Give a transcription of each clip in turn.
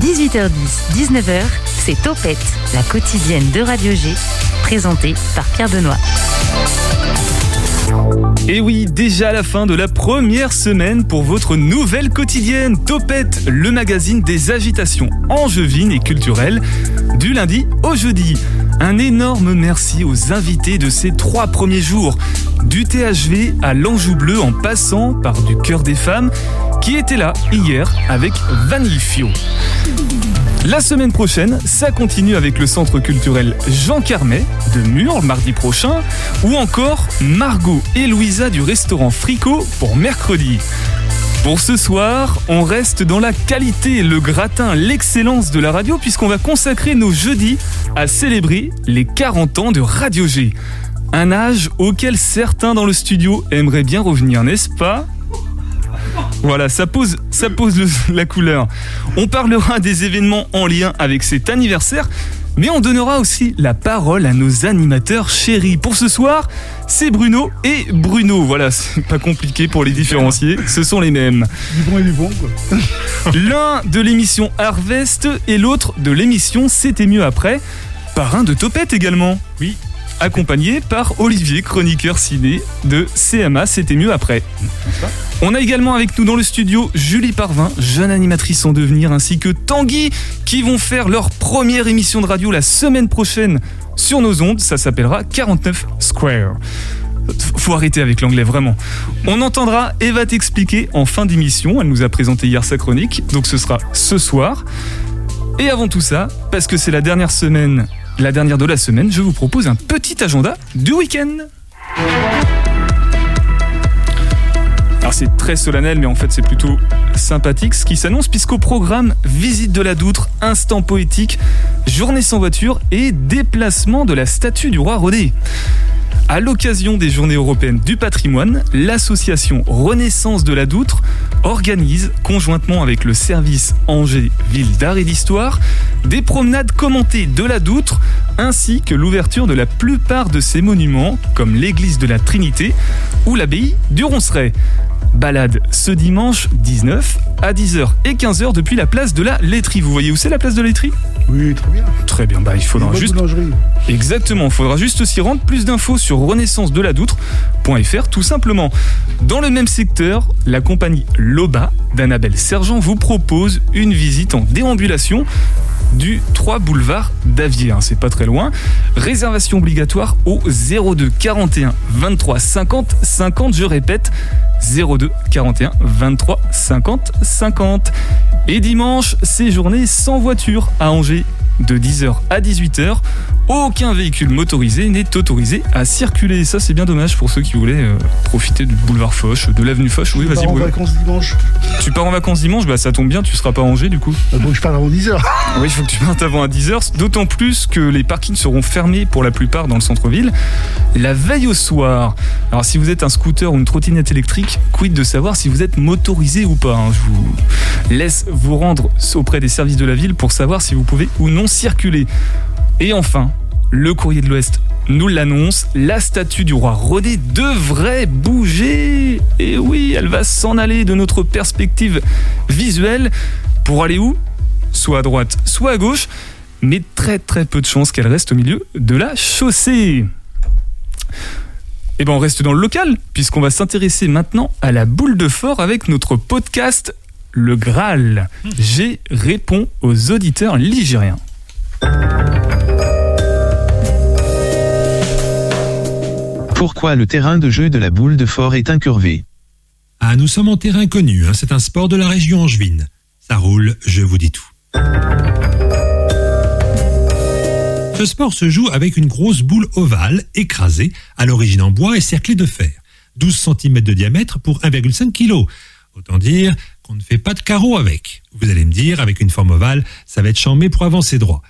18h10, 19h, c'est Topette, la quotidienne de Radio G, présentée par Pierre Benoît. Et oui, déjà la fin de la première semaine pour votre nouvelle quotidienne Topette, le magazine des agitations angevines et culturelles, du lundi au jeudi. Un énorme merci aux invités de ces trois premiers jours, du THV à l'Anjou Bleu en passant par du Cœur des Femmes, qui étaient là hier avec Vanille Fio. La semaine prochaine, ça continue avec le centre culturel Jean Carmet de Mur mardi prochain, ou encore Margot et Louisa du restaurant Fricot pour mercredi. Pour ce soir, on reste dans la qualité, le gratin, l'excellence de la radio, puisqu'on va consacrer nos jeudis à célébrer les 40 ans de Radio G. Un âge auquel certains dans le studio aimeraient bien revenir, n'est-ce pas? Voilà, ça pose, ça pose la couleur. On parlera des événements en lien avec cet anniversaire, mais on donnera aussi la parole à nos animateurs chéris. Pour ce soir, c'est Bruno et Bruno. Voilà, c'est pas compliqué pour les différencier, ce sont les mêmes. Du bon et du bon, quoi. L'un de l'émission Harvest et l'autre de l'émission C'était mieux après. Parrain de Topette également. Accompagné par Olivier, chroniqueur ciné de CMA C'était mieux après. On a également avec nous dans le studio Julie Parvin, jeune animatrice en devenir, ainsi que Tanguy, qui vont faire leur première émission de radio la semaine prochaine sur nos ondes. Ça s'appellera 49 Square. Faut arrêter avec l'anglais, vraiment. On entendra Eva t'expliquer en fin d'émission. Elle nous a présenté hier sa chronique, donc ce sera ce soir. Et avant tout ça, parce que c'est la dernière semaine la dernière de la semaine, je vous propose un petit agenda du week-end. Alors c'est très solennel, mais en fait c'est plutôt sympathique ce qui s'annonce, puisqu'au programme Visite de la Doutre, Instant poétique, Journée sans voiture et déplacement de la statue du roi Rodé. À l'occasion des Journées européennes du patrimoine, l'association Renaissance de la Doutre organise, conjointement avec le service Angers Ville d'Art et d'Histoire, des promenades commentées de la Doutre, ainsi que l'ouverture de la plupart de ces monuments, comme l'église de la Trinité ou l'abbaye du Ronceret. Balade ce dimanche 19 à 10h et 15h depuis la place de la laiterie. Vous voyez où c'est la place de la laiterie? Oui, très bien. Très bien, bah il faudra juste. Exactement, il faudra juste s'y rendre. Plus d'infos sur renaissance de la doutre.fr tout simplement. Dans le même secteur, la compagnie Loba d'Annabelle Sergent vous propose une visite en déambulation du 3 boulevard d'Avier, hein, c'est pas très loin. Réservation obligatoire au 02 41 23 50 50, je répète, 02 41 23 50 50. Et dimanche, c'est journée sans voiture à Angers de 10h à 18h. Aucun véhicule motorisé n'est autorisé à circuler. Ça, c'est bien dommage pour ceux qui voulaient euh, profiter du boulevard Foch, de l'avenue Foch. Oui, vas-y. en vacances dimanche. Tu pars en vacances dimanche Bah, ça tombe bien, tu seras pas à Angers du coup. Euh, je pars avant 10h. oui, il faut que tu partes avant à 10h. D'autant plus que les parkings seront fermés pour la plupart dans le centre-ville. La veille au soir. Alors, si vous êtes un scooter ou une trottinette électrique, quid de savoir si vous êtes motorisé ou pas. Hein. Je vous laisse vous rendre auprès des services de la ville pour savoir si vous pouvez ou non circuler. Et enfin, le courrier de l'Ouest nous l'annonce, la statue du roi Rodé devrait bouger. Et oui, elle va s'en aller de notre perspective visuelle pour aller où? Soit à droite, soit à gauche, mais très très peu de chances qu'elle reste au milieu de la chaussée. Et eh ben on reste dans le local, puisqu'on va s'intéresser maintenant à la boule de fort avec notre podcast Le Graal. J'ai répond aux auditeurs ligériens. Pourquoi le terrain de jeu de la boule de fort est incurvé Ah, nous sommes en terrain connu, hein. c'est un sport de la région angevine. Ça roule, je vous dis tout. Ce sport se joue avec une grosse boule ovale écrasée, à l'origine en bois et cerclée de fer. 12 cm de diamètre pour 1,5 kg. Autant dire qu'on ne fait pas de carreau avec. Vous allez me dire, avec une forme ovale, ça va être chambé pour avancer droit.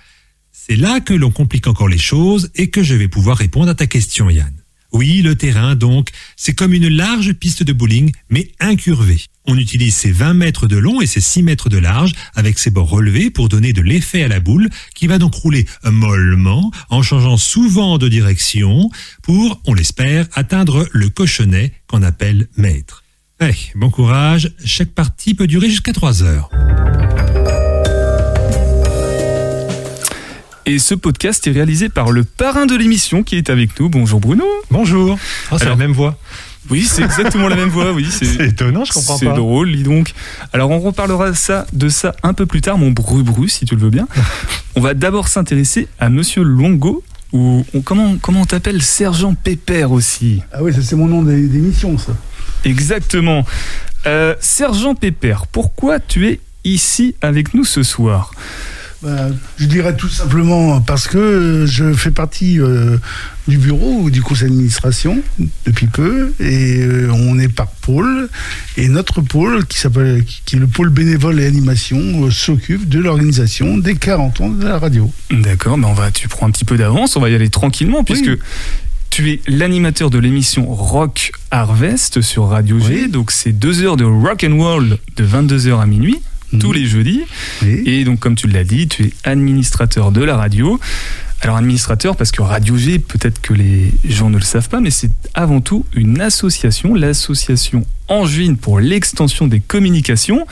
C'est là que l'on complique encore les choses et que je vais pouvoir répondre à ta question, Yann. Oui, le terrain, donc, c'est comme une large piste de bowling, mais incurvée. On utilise ses 20 mètres de long et ses 6 mètres de large avec ses bords relevés pour donner de l'effet à la boule qui va donc rouler mollement en changeant souvent de direction pour, on l'espère, atteindre le cochonnet qu'on appelle maître. Allez, bon courage. Chaque partie peut durer jusqu'à 3 heures. Et ce podcast est réalisé par le parrain de l'émission qui est avec nous. Bonjour Bruno. Bonjour. Oh, c'est la même voix. Oui, c'est exactement la même voix. Oui, c'est C'est étonnant, je comprends c'est pas. drôle, dis donc. Alors, on reparlera ça, de ça un peu plus tard, mon bru-bru, si tu le veux bien. on va d'abord s'intéresser à Monsieur Longo, ou on- comment, comment on t'appelle Sergent Pépère aussi? Ah oui, c'est mon nom d'é- d'émission, ça. Exactement. Euh, Sergent Pépère, pourquoi tu es ici avec nous ce soir? Bah, je dirais tout simplement parce que je fais partie euh, du bureau ou du conseil d'administration depuis peu et euh, on est par pôle et notre pôle qui s'appelle qui est le pôle bénévole et animation euh, s'occupe de l'organisation des 40 ans de la radio. D'accord, mais on va, tu prends un petit peu d'avance, on va y aller tranquillement, puisque Oui. tu es l'animateur de l'émission Rock Harvest sur Radio G. Oui. Donc, c'est deux heures de rock and roll de 22h à minuit, tous Mhm. les jeudis. Oui. Et donc, comme tu l'as dit, tu es administrateur de la radio. Alors, administrateur, parce que Radio G, peut-être que les gens ne le savent pas, mais c'est avant tout une association, l'association Angevine pour l'extension des communications.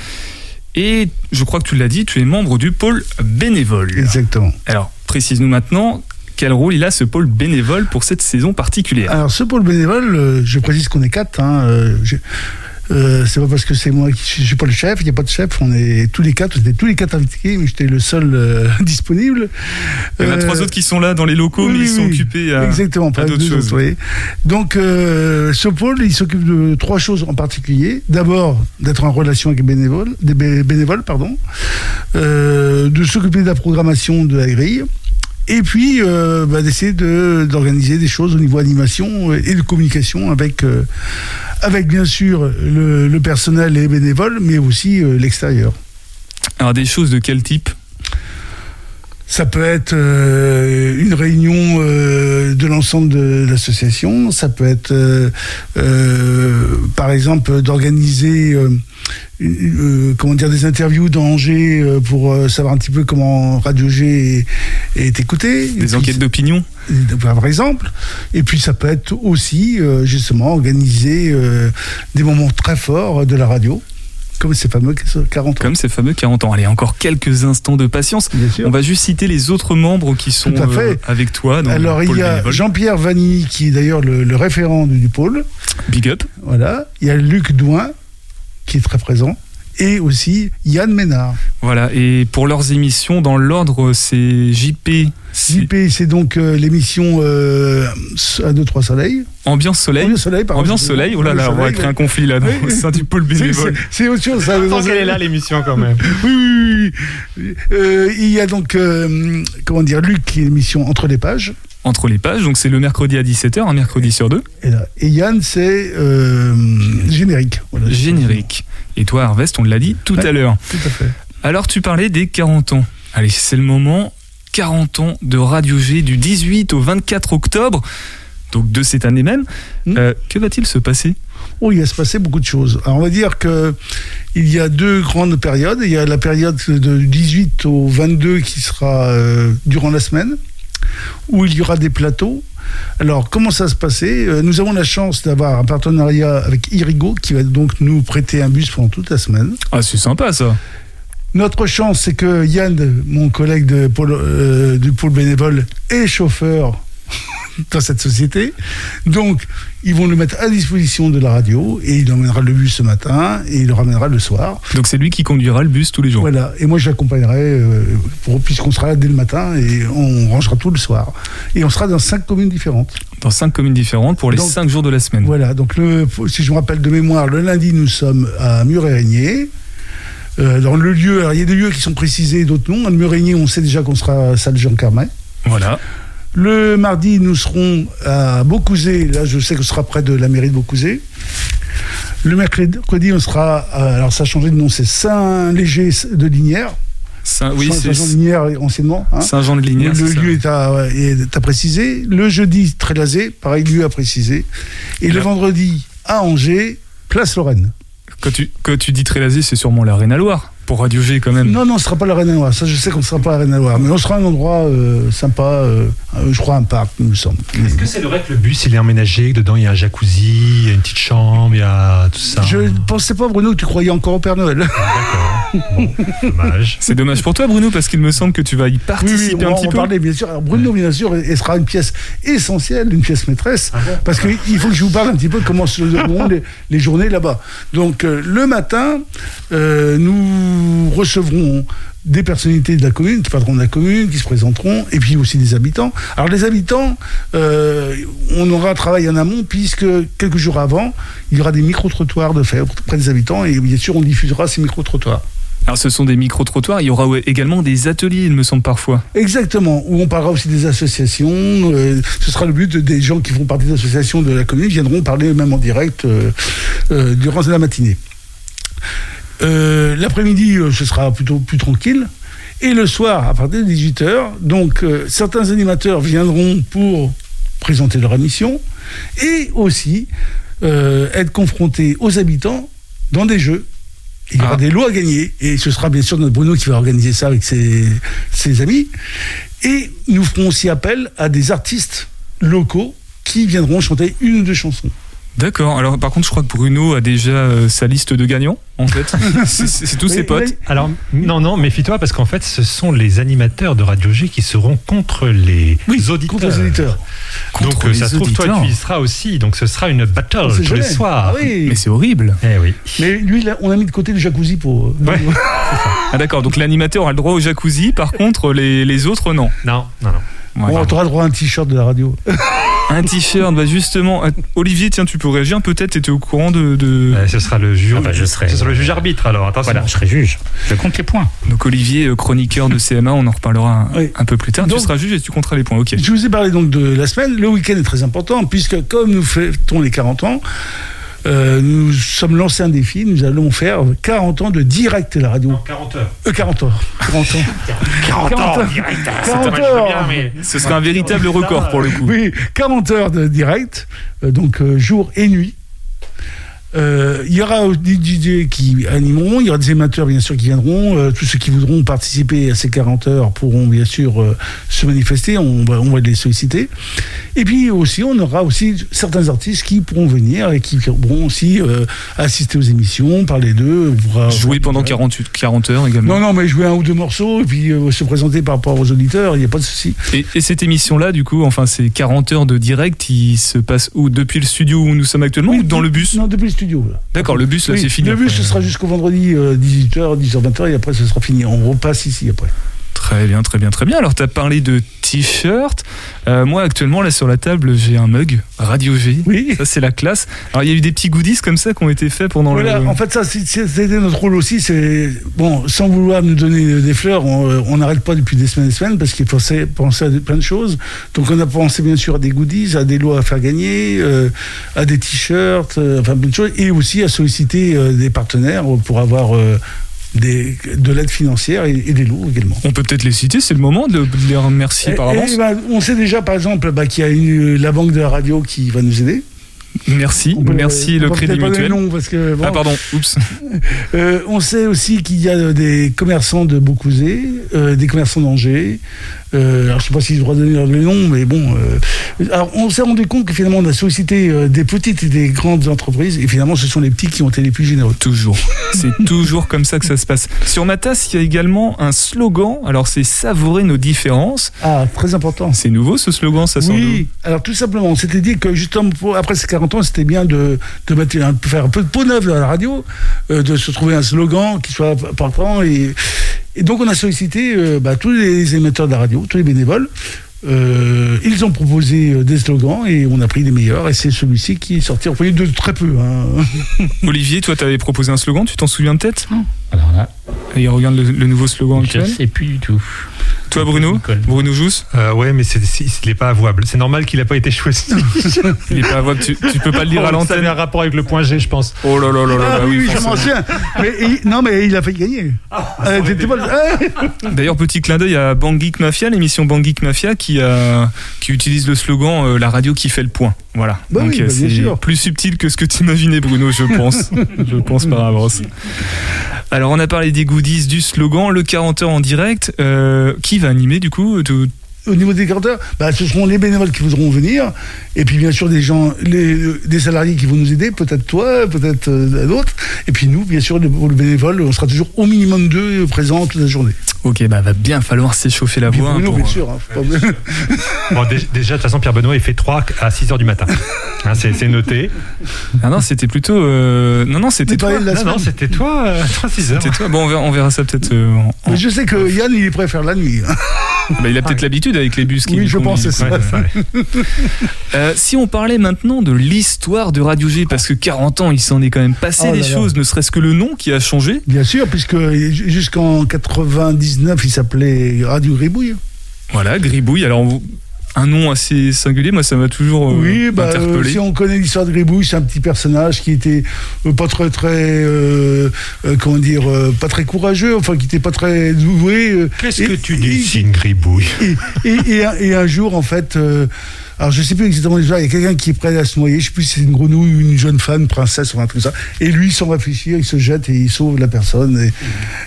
Et je crois que tu l'as dit, tu es membre du pôle bénévole. Exactement. Alors, précise-nous maintenant quel rôle il a ce pôle bénévole pour cette saison particulière. Alors ce pôle bénévole, euh, je précise qu'on est quatre. Hein, euh, euh, c'est pas parce que c'est moi qui suis, je suis pas le chef, il n'y a pas de chef, on est tous les quatre, on était tous les quatre invités, mais j'étais le seul euh, disponible. Il y en a Euh, trois autres qui sont là dans les locaux, oui, mais ils sont oui. occupés à, Exactement, à pas d'autres choses. autres, oui. Donc, euh, ce pôle, il s'occupe de trois choses en particulier. D'abord, d'être en relation avec les bénévoles, des bé- bénévoles, pardon, Euh, de s'occuper de la programmation de la grille. Et puis, euh, bah, d'essayer de- d'organiser des choses au niveau animation et de communication avec, euh, avec bien sûr le, personnel et les bénévoles, mais aussi euh, l'extérieur. Alors, des choses de quel type? Ça peut être euh, une réunion euh, de l'ensemble de l'association, ça peut être euh, euh, par exemple d'organiser euh, euh, comment dire des interviews dans Angers euh, pour euh, savoir un petit peu comment Radio G est, est écouté. Et Des puis, enquêtes d'opinion par exemple. Et puis ça peut être aussi euh, justement organiser euh, des moments très forts de la radio, comme ces fameux 40 ans. comme ces fameux 40 ans. Allez, encore quelques instants de patience. Bien sûr. On va juste citer les autres membres qui sont Tout à fait. euh, avec toi Alors il y a. Jean-Pierre Vanini qui est d'ailleurs le, le référent du, du pôle. Big up. Voilà. Il y a Luc Douin qui est très présent. Et aussi Yann Ménard. Voilà, et pour leurs émissions, dans l'ordre, c'est JP, c'est JP, c'est donc euh, l'émission euh, à 2-3 soleils. Ambiance Soleil. Ambiance Soleil, pardon. Ambiance Soleil, oh là là, on va créer un conflit là Oui, au oui. sein du pôle C'est- bénévole. c'est- C'est autre chose. ça. Tant qu'elle est là, l'émission, quand même? Oui, oui, oui, oui. Euh, il y a donc, euh, comment dire, Luc qui est l'émission Entre les pages. Entre les pages, donc c'est le mercredi à 17h, un mercredi sur deux. Et, là. Et Yann, c'est euh, générique. Voilà. Générique. Et toi, Harvest, on l'a dit tout Ouais. à l'heure. Tout à fait. Alors, tu parlais des 40 ans. Allez, c'est le moment. 40 ans de Radio G du 18 au 24 octobre, donc de cette année même. Hmm. Euh, que va-t-il se passer? Oh, il va se passer beaucoup de choses. Alors, on va dire que il y a deux grandes périodes. Il y a la période de 18 au 22 qui sera euh, durant la semaine, où il y aura des plateaux. Alors, comment ça va se passer Euh, Nous avons la chance d'avoir un partenariat avec Irigo, qui va donc nous prêter un bus pendant toute la semaine. Ah, c'est sympa ça. Notre chance, c'est que Yann, mon collègue de pôle, euh, du pôle bénévole, est chauffeur dans cette société. Donc, ils vont le mettre à disposition de la radio et il emmènera le bus ce matin et il le ramènera le soir. Donc c'est lui qui conduira le bus tous les jours. Voilà. Et moi, je l'accompagnerai euh, pour- puisqu'on sera là dès le matin et on rangera tout le soir. Et on sera dans cinq communes différentes. Dans cinq communes différentes pour les Donc, cinq jours de la semaine. Voilà. Donc, le, si je me rappelle de mémoire, le lundi, nous sommes à Mur-et-Régnier. Euh, dans le lieu, alors il y a des lieux qui sont précisés, d'autres non. À Mur-et-Régnier, on sait déjà qu'on sera à salle Jean Carmet. Voilà. Le mardi, nous serons à Beaucouzé. Là, je sais que ce sera près de la mairie de Beaucouzé. Le mercredi, on sera. à- alors, ça a changé de nom, c'est Saint-Léger de Linière. Saint, oui, Saint-Jean de Linière, anciennement. hein. Saint-Jean de Linière. le lieu est à, est à préciser. Le jeudi, Trélazé, pareil, lieu à préciser. Et le vendredi, à Angers, place Lorraine. Quand tu, quand tu dis Trélazé, c'est sûrement la Reine-à-Loire, pour Radio G quand même. Non, non, ce sera pas la Reine Noire. Ça, je sais qu'on ne sera pas la Reine Noire. Mais on sera un endroit euh, sympa, euh, euh, je crois un parc, il me semble. Est-ce que c'est le vrai que le bus il est emménagé, que dedans il y a un jacuzzi, il y a une petite chambre, il y a tout ça Je ne pensais pas, Bruno, que tu croyais encore au Père Noël. D'accord. Bon, dommage. C'est dommage pour toi, Bruno, parce qu'il me semble que tu vas y Oui, participer oui, on un va petit en peu. parler, bien sûr. Alors, Bruno, bien sûr, elle sera une pièce essentielle, une pièce maîtresse, Ah bon parce qu'il faut que je vous parle un petit peu de comment se dérouleront les, les journées là-bas. Donc, euh, le matin, euh, nous recevrons des personnalités de la commune, qui parleront de la commune, qui se présenteront, et puis aussi des habitants. Alors, les habitants, euh, on aura un travail en amont, puisque quelques jours avant, il y aura des micro-trottoirs de faire auprès des habitants, et bien sûr, on diffusera ces micro-trottoirs. Alors, ce sont des micro-trottoirs. Il y aura également des ateliers, il me semble parfois. Exactement, où on parlera aussi des associations. euh, ce sera le but des gens qui font partie des associations de la commune viendront parler même en direct euh, durant la matinée. Euh, L'après-midi, euh, ce sera plutôt plus tranquille. Et le soir, à partir de 18h, donc euh, certains animateurs viendront pour présenter leur émission et aussi euh, être confrontés aux habitants dans des jeux. Il y aura Ah. des lots à gagner et ce sera bien sûr notre Bruno qui va organiser ça avec ses, ses amis. Et nous ferons aussi appel à des artistes locaux qui viendront chanter une ou deux chansons. D'accord. Alors, par contre, je crois que Bruno a déjà euh, sa liste de gagnants, en fait. c'est tous ses potes. oui. Alors, non, non, méfie-toi parce qu'en fait, ce sont les animateurs de Radio G qui seront contre les auditeurs. Contre les auditeurs. Contre Donc, euh, ça les se trouve, toi, auditeurs. tu y seras aussi. Donc, ce sera une battle tous les soirs. Ah oui. Mais c'est horrible. Eh oui. Mais lui, là, on a mis de côté le jacuzzi pour. euh, Ouais. Ah, d'accord. Donc, l'animateur a le droit au jacuzzi. Par contre, les, les autres, non. Non, non, non. Bon, t'auras le droit à un t-shirt de la radio. Un t-shirt, bah justement. euh, Olivier, tiens, tu peux réagir peut-être. T'étais au courant de. de- Euh, ce sera le juge. Ah bah, je serai- Ce sera le juge arbitre. Alors, attention. Voilà, je serai juge. Je compte les points. Donc, Olivier, euh, chroniqueur de CMA, on en reparlera un, Oui. un peu plus tard. Donc- tu seras juge et tu compteras les points. Ok. Je vous ai parlé donc de la semaine. Le week-end est très important puisque comme nous fêtons les 40 ans, euh, nous sommes lancés un défi. Nous allons faire 40 ans de direct à la radio. 40 heures. Euh, 40 heures. 40 ans. 40 ans, ans, direct. 40 Moi, je veux heures. bien, mais- Ce sera un véritable record pour le coup. Oui, 40 heures de direct, euh, donc euh, jour et nuit. Euh, il y aura des DJ qui animeront, il y aura des amateurs bien sûr qui viendront, euh, tous ceux qui voudront participer à ces 40 heures pourront bien sûr euh, se manifester, on va, on va les solliciter. Et puis aussi, on aura aussi certains artistes qui pourront venir et qui pourront aussi assister aux émissions, parler d'eux. Jouer pendant 48, 40 heures également. Non, non, mais jouer un ou deux morceaux et puis se présenter par rapport aux auditeurs, il n'y a pas de souci. Et, et cette émission-là, du coup, enfin, ces 40 heures de direct, il se passe où? Depuis le studio où nous sommes actuellement ou dans le bus? Non, depuis le studio. D'accord, le bus, là, Oui, c'est fini. Le bus, après. ce sera jusqu'au vendredi euh, 18h, 10h, 20h, et après, ce sera fini. On repasse ici après. Très bien, très bien, très bien. Alors, tu as parlé de t-shirt. Euh, moi, actuellement, là, sur la table, j'ai un mug Radio G. Oui. Ça, c'est la classe. Alors, il y a eu des petits goodies comme ça qui ont été faits pendant Voilà, le. en fait, ça, c'était notre rôle aussi. C'est bon, sans vouloir nous donner des fleurs, on n'arrête pas depuis des semaines et des semaines parce qu'il faut penser, à de- plein de choses. Donc, on a pensé bien sûr à des goodies, à des lots à faire gagner, euh, à des t-shirts, euh, enfin plein de choses, et aussi à solliciter euh, des partenaires pour avoir des, de l'aide financière et, et des lots également. On peut peut-être les citer, c'est le moment de, de les remercier par Et- avance. et, bah, on sait déjà, par exemple, bah, qu'il y a eu la banque de la radio qui va nous aider. Merci, On peut- merci on le Crédit Mutuel. nom parce que, bon, Ah, pardon, oups. euh, on sait aussi qu'il y a des commerçants de Beaucouzé, euh, des commerçants d'Angers. Euh, alors, je ne sais pas si je dois donner le nom, mais bon. euh, alors, on s'est rendu compte que finalement, on a sollicité euh, des petites et des grandes entreprises, et finalement, ce sont les petits qui ont été les plus généreux. Toujours. C'est toujours comme ça que ça se passe. Sur ma tasse, il y a également un slogan. Alors, c'est savourer nos différences. Ah, très important. C'est nouveau ce slogan, ça sent Oui, alors tout simplement, on s'était dit que justement après ces 40 ans, c'était bien de, de mettre un, faire un peu de peau neuve dans la radio, euh, de se trouver un slogan qui soit partant. Et, et donc on a sollicité euh, bah, tous les émetteurs de la radio, tous les bénévoles. Euh, ils ont proposé des slogans et on a pris les meilleurs et c'est celui-ci qui est sorti. A eu de très peu. hein. Olivier, toi, tu avais proposé un slogan, tu t'en souviens peut-être? Alors là, Et regarde le, le nouveau slogan je actuel. sais plus du tout. Toi, Bruno Bruno Jousse Euh, ouais, mais c'est, c'est- il n'est pas avouable. C'est normal qu'il n'a pas été choisi. Il est pas avouable, tu, tu peux pas le lire à Ça l'antenne avait un rapport avec le point G, je pense. Oh là là là là Ah là, oui, oui, je m'en souviens. Mais, il- non, mais il a failli gagner. Euh, pas le- Ah, D'ailleurs, petit clin d'œil à Bang Geek Mafia, l'émission Bang Geek Mafia qui, a, qui utilise le slogan euh, La radio qui fait le point. Voilà. Bah Donc oui, euh, bah bien c'est sûr. plus subtil que ce que t'imaginais, Bruno, je pense. je pense par avance. Alors, on a parlé des goodies, du slogan, le 40 heures en direct. Euh, qui va animer du coup tout- Au niveau des carteurs, bah, ce seront les bénévoles qui voudront venir, et puis bien sûr des gens, les, des salariés qui vont nous aider, peut-être toi, peut-être euh, d'autres, et puis nous, bien sûr, le, le bénévole, on sera toujours au minimum deux présents toute la journée. Ok, bah va bien falloir s'échauffer la voix. Bon, dé- déjà, de toute façon, Pierre Benoît, il fait 3 à 6 heures du matin. Hein, c'est, noté. Ah non, c'était plutôt. euh, Non, non, c'était toi. Non, non, c'était toi, euh, 3 6 heures. C'était toi. Bon, on verra, on verra ça peut-être. euh, je sais que Yann, il faire la nuit. hein. Bah, il a peut-être l'habitude avec les bus qui Oui, je pense, c'est ça. Ouais. Euh, si on parlait maintenant de l'histoire de Radio G, parce que 40 ans, il s'en est quand même passé Oh des là là. choses, ne serait-ce que le nom qui a changé. Bien sûr, puisque jusqu'en 99, il s'appelait Radio Gribouille. Voilà, Gribouille. Alors, vous- un nom assez singulier, moi, ça m'a toujours euh, Oui, bah, euh, interpellé. si on connaît l'histoire de Gribouille, c'est un petit personnage qui était euh, pas très très euh, euh, comment dire euh, pas très courageux, enfin qui était pas très doué. euh, Qu'est-ce et- que tu dessines, Gribouille? et, et, et un, et un jour, en fait, euh, alors je sais plus exactement l'histoire, il y a quelqu'un qui est prêt à se noyer, je sais plus si c'est une grenouille ou une jeune femme, une princesse ou un truc comme ça, et lui, sans réfléchir, il se jette et il sauve la personne.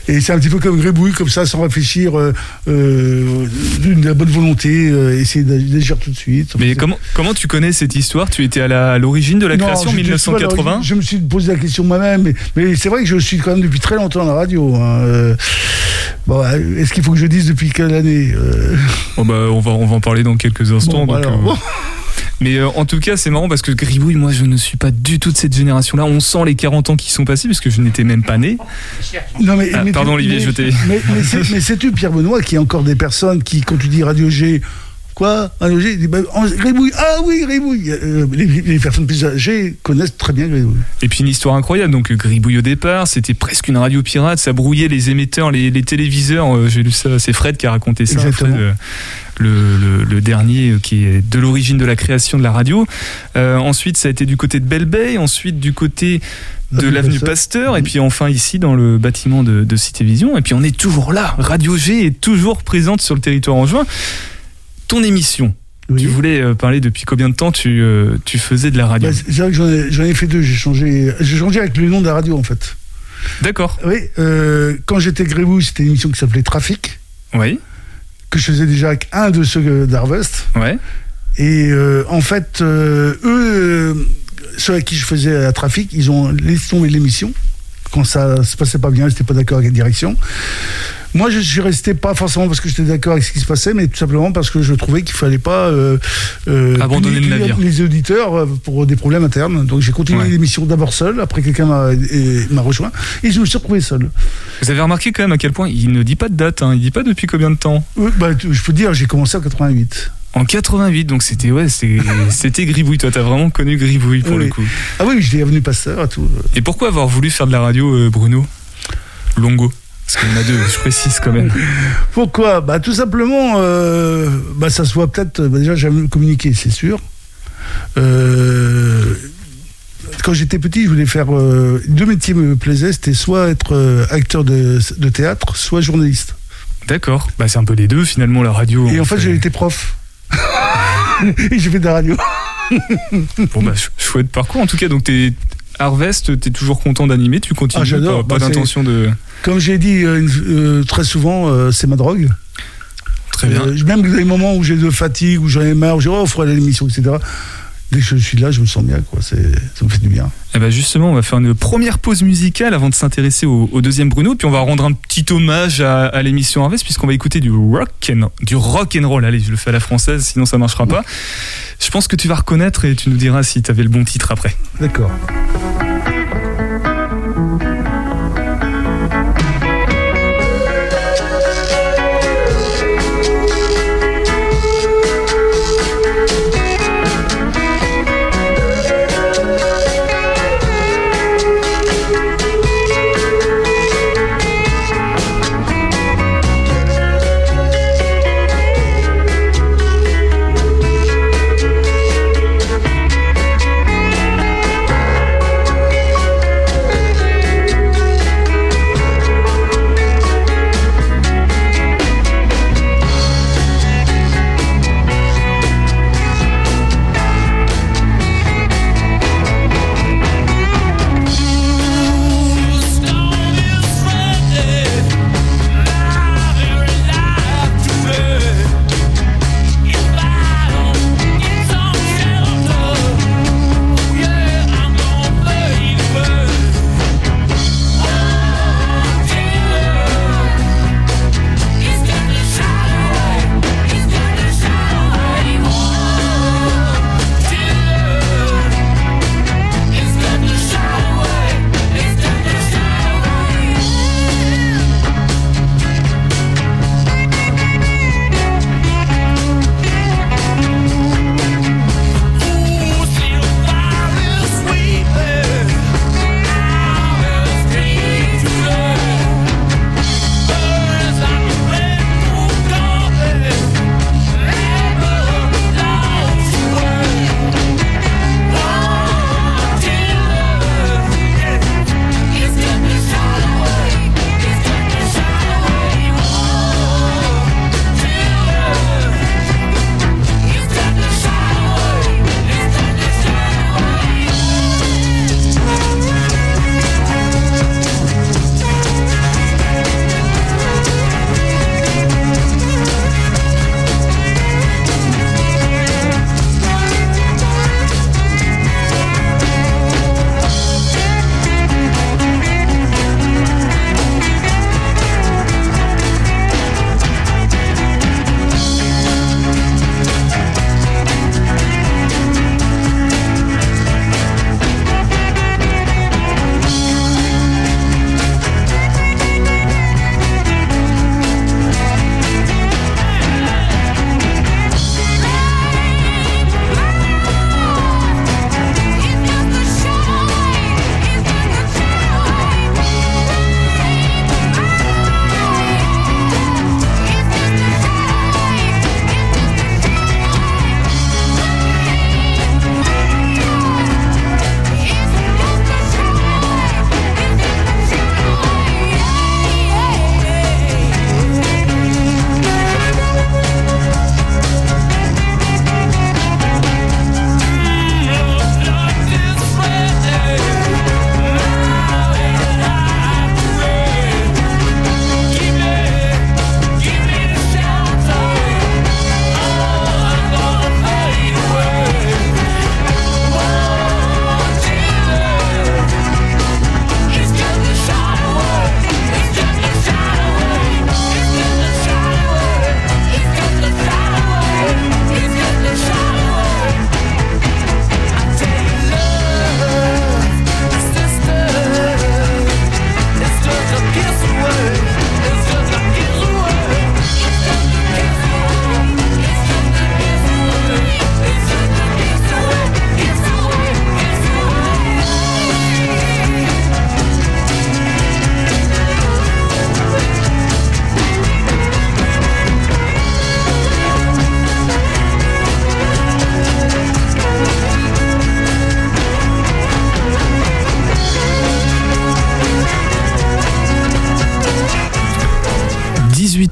Et, et c'est un petit peu comme Gribouille, comme ça, sans réfléchir, euh, euh, d'une bonne volonté, euh, essayer d'agir tout de suite. Mais comment, comment tu connais cette histoire? Tu étais à la- l'origine de la Non, création, j'étais- 1980 voilà, je, me suis posé la question moi-même, mais, mais c'est vrai que je suis quand même depuis très longtemps à la radio. hein, euh, bon, euh, Est-ce qu'il faut que je dise depuis quelle année Bon, bah, on, va, on va en parler dans quelques instants. bon, donc, alors, bon. Mais euh, en tout cas, c'est marrant parce que Gribouille, moi, je ne suis pas du tout de cette génération-là. On sent les 40 ans qui sont passés parce que je n'étais même pas né. Non, mais, Ah, mais pardon, Olivier, je t'ai- Mais, mais sais-tu, Pierre Benoît, qu'il y a encore des personnes qui, quand tu dis Radio G, quoi? Radio G, ils disent, bah, en- Gribouille, ah oui, Gribouille. Euh, les, les personnes plus âgées connaissent très bien Gribouille. Et puis une histoire incroyable. Donc Gribouille au départ, c'était presque une radio pirate. Ça brouillait les émetteurs, les, les téléviseurs. Euh, J'ai lu ça. C'est Fred qui a raconté ça. Exactement. Fred, euh, le, le- le dernier qui est de l'origine de la création de la radio. Ensuite, ça a été du côté de Belle Bay. Ensuite, du côté de Avenue l'avenue Pasteur. Et puis enfin ici dans le bâtiment de, de Cité Vision. Et puis on est toujours là. Radio G est toujours présente sur le territoire en juin. Ton émission. Oui. Tu voulais euh, parler depuis combien de temps tu, euh, tu faisais de la radio Bah, c'est vrai que j'en ai, fait deux. J'ai changé, j'ai changé avec le nom de la radio, en fait. D'accord. Oui, euh, quand j'étais Gribouille, c'était une émission qui s'appelait Trafic, Oui. que je faisais déjà avec un de ceux d'Harvest. Ouais. Et euh, en fait, eux, ceux avec qui je faisais la trafic, ils ont laissé tomber l'émission quand ça se passait pas bien, ils n'étaient pas d'accord avec la direction. Moi, je suis resté pas forcément parce que j'étais d'accord avec ce qui se passait, mais tout simplement parce que je trouvais qu'il fallait pas euh, euh, Abandonner punir le navire. les auditeurs euh, pour des problèmes internes. Donc j'ai continué Ouais. l'émission d'abord seul, après quelqu'un m'a rejoint, et je me suis retrouvé seul. Vous avez remarqué quand même à quel point il ne dit pas de date, hein, il dit pas depuis combien de temps? Oui, bah, je peux te dire, j'ai commencé en 88. En 88, donc c'était ouais, c'était Gribouille. Toi, t'as vraiment connu Gribouille pour Oui. le coup. Ah oui, j'étais venu Pasteur et tout. Et pourquoi avoir voulu faire de la radio, euh, Bruno? Longo Parce qu'il y en a deux, je précise quand même. Pourquoi? Bah tout simplement, euh, bah ça se voit peut-être. bah, déjà, j'aime communiquer, c'est sûr. Euh, quand j'étais petit, je voulais faire euh, deux métiers me plaisaient. C'était soit être acteur de, de théâtre, soit journaliste. D'accord. Bah c'est un peu les deux finalement la radio. Et en fait, fait- j'ai été prof. et j'ai fait de la radio. Bon bah ch- chouette parcours. En tout cas, donc t'es Harvest, t'es toujours content d'animer, tu continues. Ah. Pas, pas Bah, d'intention de. Comme j'ai dit euh, euh, très souvent, euh, c'est ma drogue. Très bien. Même les moments où j'ai de fatigue, où j'en ai marre, où j'ai oh, l'émission, etc. Dès que je suis là, je me sens bien, quoi. Ça me fait du bien. Eh ben justement, on va faire une première pause musicale avant de s'intéresser au, au deuxième Bruno, puis on va rendre un petit hommage à, à l'émission Harvest puisqu'on va écouter du rock and, du rock and roll. Allez, je le fais à la française, sinon ça marchera pas. Je pense que tu vas reconnaître et tu nous diras si tu avais le bon titre après. D'accord.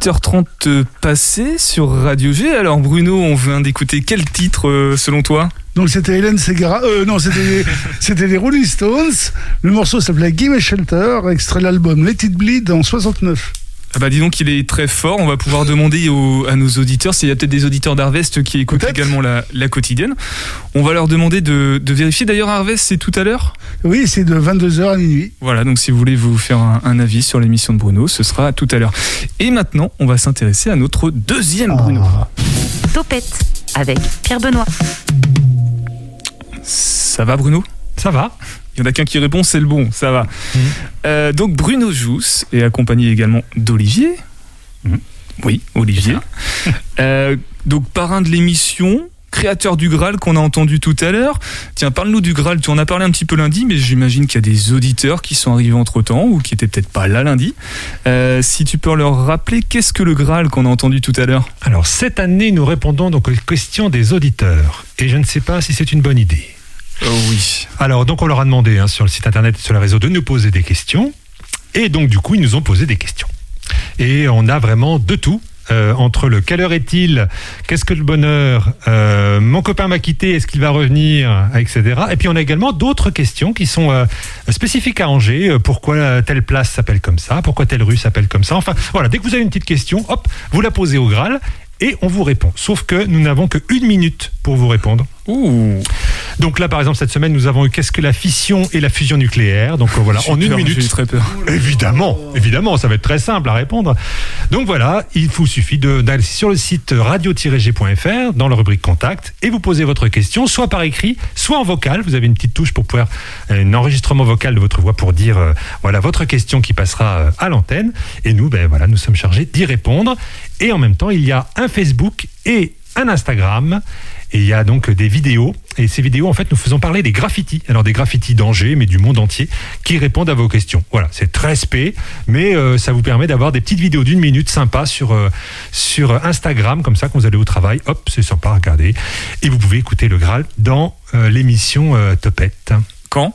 18h30 passé sur Radio G. Alors Bruno, on vient d'écouter quel titre euh, selon toi? Donc c'était Hélène Segara. Euh, non, c'était c'était les Rolling Stones. Le morceau s'appelait Give Me Shelter, extrait de l'album Let It Bleed en 69. Ah bah dis donc il est très fort, on va pouvoir demander à nos auditeurs, s'il y a peut-être des auditeurs d'Harvest qui écoutent également la, la quotidienne, on va leur demander de, de vérifier. D'ailleurs Harvest c'est tout à l'heure? Oui, c'est de 22h à minuit. Voilà, donc si vous voulez vous faire un, un avis sur l'émission de Bruno, ce sera tout à l'heure. Et maintenant, on va s'intéresser à notre deuxième Bruno. Ah. Topette avec Pierre Benoît. Ça va Bruno? Ça va Il y en a qu'un qui répond, c'est le bon, ça va. Euh, donc Bruno Jousse est accompagné également d'Olivier. Mhm. Oui, Olivier. Euh, donc parrain de l'émission, créateur du Graal qu'on a entendu tout à l'heure. Tiens, parle-nous du Graal. Tu en as parlé un petit peu lundi, mais j'imagine qu'il y a des auditeurs qui sont arrivés entre-temps ou qui étaient peut-être pas là lundi. Euh, si tu peux leur rappeler, qu'est-ce que le Graal qu'on a entendu tout à l'heure? Alors cette année, nous répondons donc aux questions des auditeurs. Et je ne sais pas si c'est une bonne idée. Oh oui. Alors donc on leur a demandé hein, sur le site internet et sur les réseaux de nous poser des questions. Et donc du coup, ils nous ont posé des questions. Et on a vraiment de tout. euh, entre le quelle heure est-il, qu'est-ce que le bonheur, euh, mon copain m'a quitté, est-ce qu'il va revenir, etc. Et puis on a également d'autres questions qui sont euh, spécifiques à Angers. euh, pourquoi telle place s'appelle comme ça Pourquoi telle rue s'appelle comme ça Enfin voilà, dès que vous avez une petite question, hop, vous la posez au Graal et on vous répond. Sauf que nous n'avons que une minute pour vous répondre. Ouh. Donc là, par exemple, cette semaine, nous avons eu qu'est-ce que la fission et la fusion nucléaire. Donc euh, voilà, en une peur, minute. très peur. Évidemment, évidemment, ça va être très simple à répondre. Donc voilà, il vous suffit de- d'aller sur le site radio-g.fr dans la rubrique contact et vous posez votre question, soit par écrit, soit en vocal. Vous avez une petite touche pour pouvoir un enregistrement vocal de votre voix pour dire euh, voilà votre question qui passera euh, à l'antenne. Et nous, ben voilà, nous sommes chargés d'y répondre. Et en même temps, il y a un Facebook et un Instagram. Et il y a donc des vidéos. Et ces vidéos, en fait, nous faisons parler des graffitis. Alors des graffitis d'Angers, mais du monde entier, qui répondent à vos questions. Voilà, c'est très spé, mais euh, ça vous permet d'avoir des petites vidéos d'une minute sympa sur, euh, sur Instagram, comme ça, quand vous allez au travail. Hop, c'est sympa à regarder. Et vous pouvez écouter le Graal dans euh, l'émission Topette. Quand?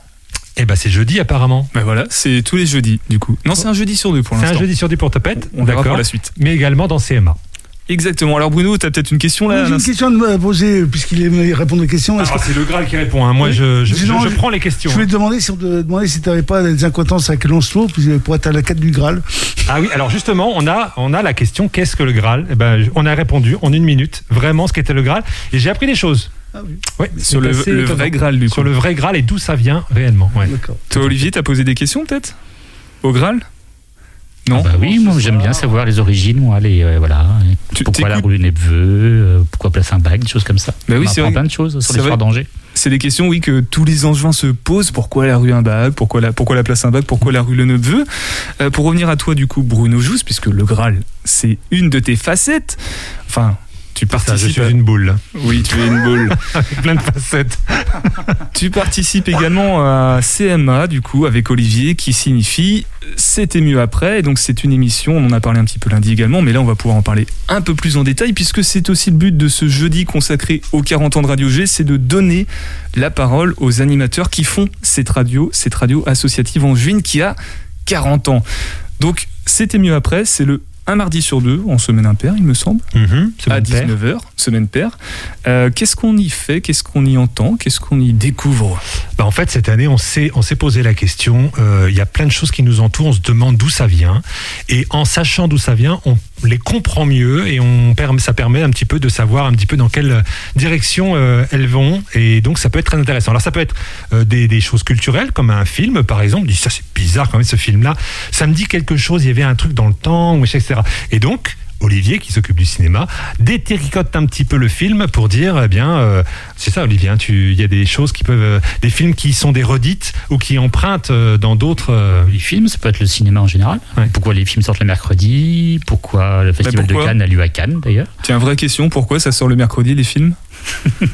Et ben c'est jeudi apparemment. Ben voilà, c'est tous les jeudis du coup. Non, c'est un jeudi sur deux pour C'est l'instant. un jeudi sur deux pour Topette, On verra d'accord. pour la suite. Mais également dans CMA. Exactement. Alors Bruno, tu as peut-être une question là J'ai une question à me poser, puisqu'il aime répondre aux questions. Que- c'est le Graal qui répond. hein. Moi, je, je, Sinon, je- je je- prends les questions. Je voulais te demander si tu n'avais pas des incohérences avec Lancelot puis pour être à la quête du Graal. Ah oui, alors justement, on a, on a la question qu'est-ce que le Graal? Eh ben, on a répondu en une minute vraiment ce qu'était le Graal et j'ai appris des choses. Ah oui. Ouais, Sur le, vrai Graal du coup. Sur le vrai Graal et d'où ça vient réellement. Ouais. D'accord. Toi Olivier, t'as posé des questions peut-être? Au Graal? Non Bah oui, moi j'aime bien savoir les origines, moi, les, euh, voilà. Tu- pourquoi la rue Nepveu, euh, pourquoi Place un bac, des choses comme ça. Bah oui, c'est plein de choses sur l'histoire d'Angers. C'est des questions, oui, que tous les Angevins se posent. Pourquoi la rue Imbag Pourquoi la, pourquoi la place Imbag Pourquoi la rue Le Neveu Euh, Pour revenir à toi, du coup, Bruno Jousse, puisque le Graal, c'est une de tes facettes. Enfin, tu Ça, je participes. suis à- une boule Oui, tu es une boule. avec plein de facettes. tu participes également à CMA, du coup, avec Olivier, qui signifie C'était mieux après. Et donc, c'est une émission, on en a parlé un petit peu lundi également, mais là, on va pouvoir en parler un peu plus en détail, puisque c'est aussi le but de ce jeudi consacré aux 40 ans de Radio G, c'est de donner la parole aux animateurs qui font cette radio, cette radio associative en juin qui a 40 ans. Donc, c'était mieux après, c'est le un mardi sur deux, en semaine impaire, il me semble Mhm, à mon père. 19h, semaine paire. Euh, qu'est-ce qu'on y fait? Qu'est-ce qu'on y entend? Qu'est-ce qu'on y découvre? Bah, en fait, cette année, on s'est, on s'est posé la question. euh, Il y a plein de choses qui nous entourent. On se demande d'où ça vient. Et en sachant d'où ça vient, on les comprend mieux et on ça permet un petit peu de savoir un petit peu dans quelle direction euh, elles vont. Et donc, ça peut être très intéressant. Alors, ça peut être euh, des, choses culturelles, comme un film, par exemple. Dit ça, c'est bizarre quand même ce film-là. Ça me dit quelque chose. Il y avait un truc dans le temps, etc. Et donc. Olivier, qui s'occupe du cinéma, détricote un petit peu le film pour dire, eh bien, euh, c'est ça, Olivier, hein, tu- il y a des choses qui peuvent, euh, des films qui sont des redites ou qui empruntent euh, dans d'autres. euh, Les films, ça peut être le cinéma en général. Ouais. Pourquoi les films sortent le mercredi? Pourquoi le festival pourquoi? De Cannes a lieu à Cannes d'ailleurs? Tiens, vraie question, pourquoi ça sort le mercredi les films?